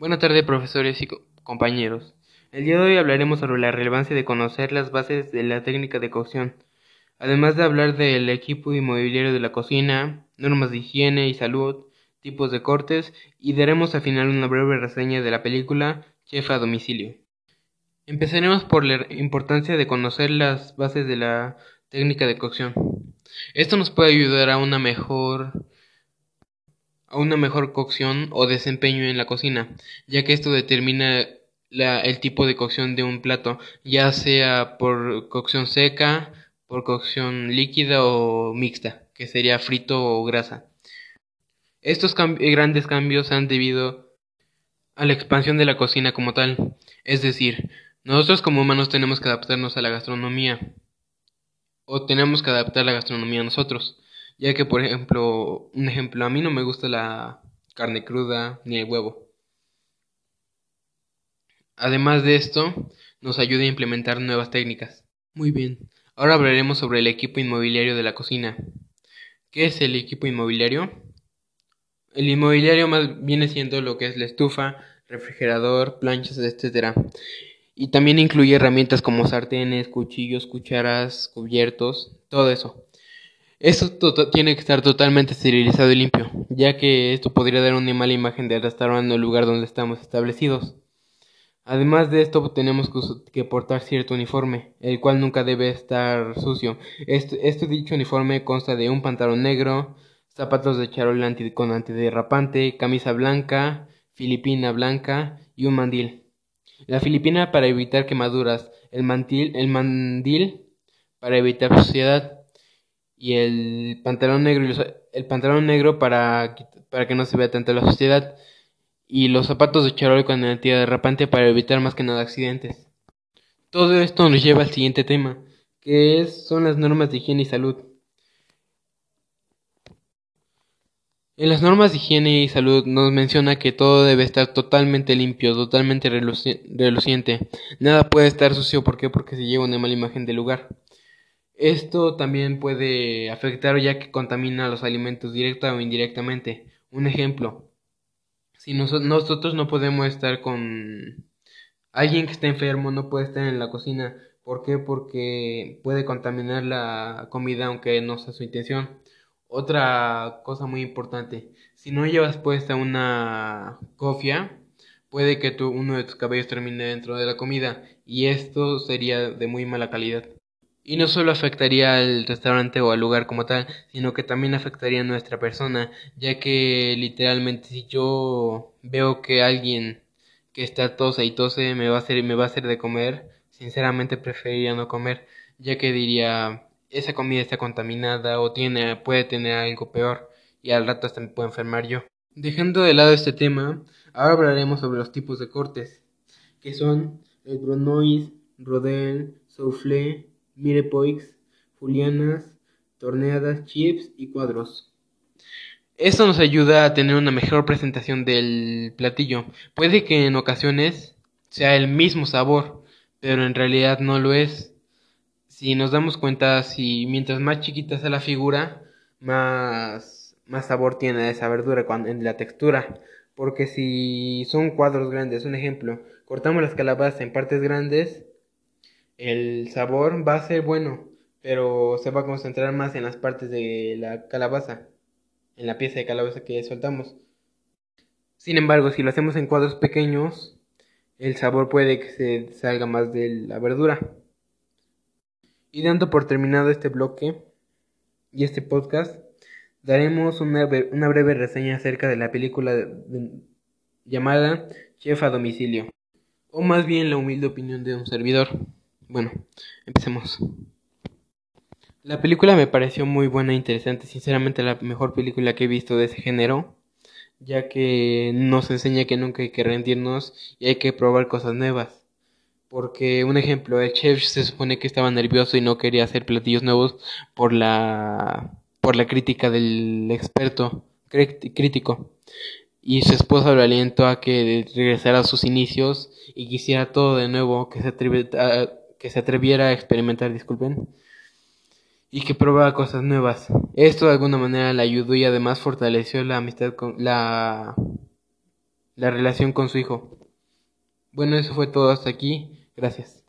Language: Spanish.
Buenas tardes, profesores y compañeros. El día de hoy hablaremos sobre la relevancia de conocer las bases de la técnica de cocción, además de hablar del equipo inmobiliario de la cocina, normas de higiene y salud, tipos de cortes y daremos al final una breve reseña de la película Chef a domicilio. Empezaremos por la importancia de conocer las bases de la técnica de cocción. Esto nos puede ayudar a una mejor a una mejor cocción o desempeño en la cocina, ya que esto determina el tipo de cocción de un plato, ya sea por cocción seca, por cocción líquida o mixta, que sería frito o grasa. Estos grandes cambios han debido a la expansión de la cocina como tal, es decir, nosotros como humanos tenemos que adaptarnos a la gastronomía, o tenemos que adaptar la gastronomía a nosotros ya que por ejemplo, un ejemplo, a mí no me gusta la carne cruda ni el huevo. Además de esto, nos ayuda a implementar nuevas técnicas. Muy bien, ahora hablaremos sobre el equipo inmobiliario de la cocina. ¿Qué es el equipo inmobiliario? El inmobiliario más viene siendo lo que es la estufa, refrigerador, planchas, etc. Y también incluye herramientas como sartenes, cuchillos, cucharas, cubiertos, todo eso. Esto tiene que estar totalmente esterilizado y limpio, ya que esto podría dar una mala imagen del restaurante o el lugar donde estamos establecidos. Además de esto, tenemos que portar cierto uniforme, el cual nunca debe estar sucio. Este, este dicho uniforme consta de un pantalón negro, zapatos de charol con antiderrapante, camisa blanca, filipina blanca y un mandil. La filipina para evitar quemaduras, el, mantil, el mandil para evitar suciedad y el pantalón negro el pantalón negro para, para que no se vea tanto la suciedad y los zapatos de charol con de derrapante para evitar más que nada accidentes. Todo esto nos lleva al siguiente tema, que es, son las normas de higiene y salud. En las normas de higiene y salud nos menciona que todo debe estar totalmente limpio, totalmente reluciente. Nada puede estar sucio, ¿por qué? Porque se lleva una mala imagen del lugar. Esto también puede afectar ya que contamina los alimentos directa o indirectamente. Un ejemplo, si nosotros no podemos estar con alguien que está enfermo, no puede estar en la cocina. ¿Por qué? Porque puede contaminar la comida aunque no sea su intención. Otra cosa muy importante, si no llevas puesta una cofia, puede que tu, uno de tus cabellos termine dentro de la comida y esto sería de muy mala calidad. Y no solo afectaría al restaurante o al lugar como tal, sino que también afectaría a nuestra persona, ya que literalmente si yo veo que alguien que está tose y tose me va a hacer, me va a hacer de comer, sinceramente preferiría no comer, ya que diría esa comida está contaminada o tiene, puede tener algo peor y al rato hasta me puedo enfermar yo. Dejando de lado este tema, ahora hablaremos sobre los tipos de cortes, que son el bronois, rodel, soufflé, mirepoix, julianas, torneadas, chips y cuadros. Esto nos ayuda a tener una mejor presentación del platillo. Puede que en ocasiones sea el mismo sabor, pero en realidad no lo es. Si nos damos cuenta, si mientras más chiquita sea la figura, más, más sabor tiene esa verdura en la textura. Porque si son cuadros grandes, un ejemplo, cortamos las calabazas en partes grandes, el sabor va a ser bueno, pero se va a concentrar más en las partes de la calabaza, en la pieza de calabaza que soltamos. Sin embargo, si lo hacemos en cuadros pequeños, el sabor puede que se salga más de la verdura. Y dando por terminado este bloque y este podcast, daremos una, breve reseña acerca de la película llamada Chef a domicilio, o más bien la humilde opinión de un servidor. Bueno, empecemos. La película me pareció muy buena e interesante, sinceramente la mejor película que he visto de ese género, ya que nos enseña que nunca hay que rendirnos y hay que probar cosas nuevas. Porque, un ejemplo, el chef se supone que estaba nervioso y no quería hacer platillos nuevos por la, por la crítica del experto crítico. Y su esposa lo alientó a que regresara a sus inicios y quisiera todo de nuevo, que se atreviera que se atreviera a experimentar, disculpen, y que probara cosas nuevas. Esto de alguna manera le ayudó y además fortaleció la amistad con la la relación con su hijo. Bueno, eso fue todo hasta aquí. Gracias.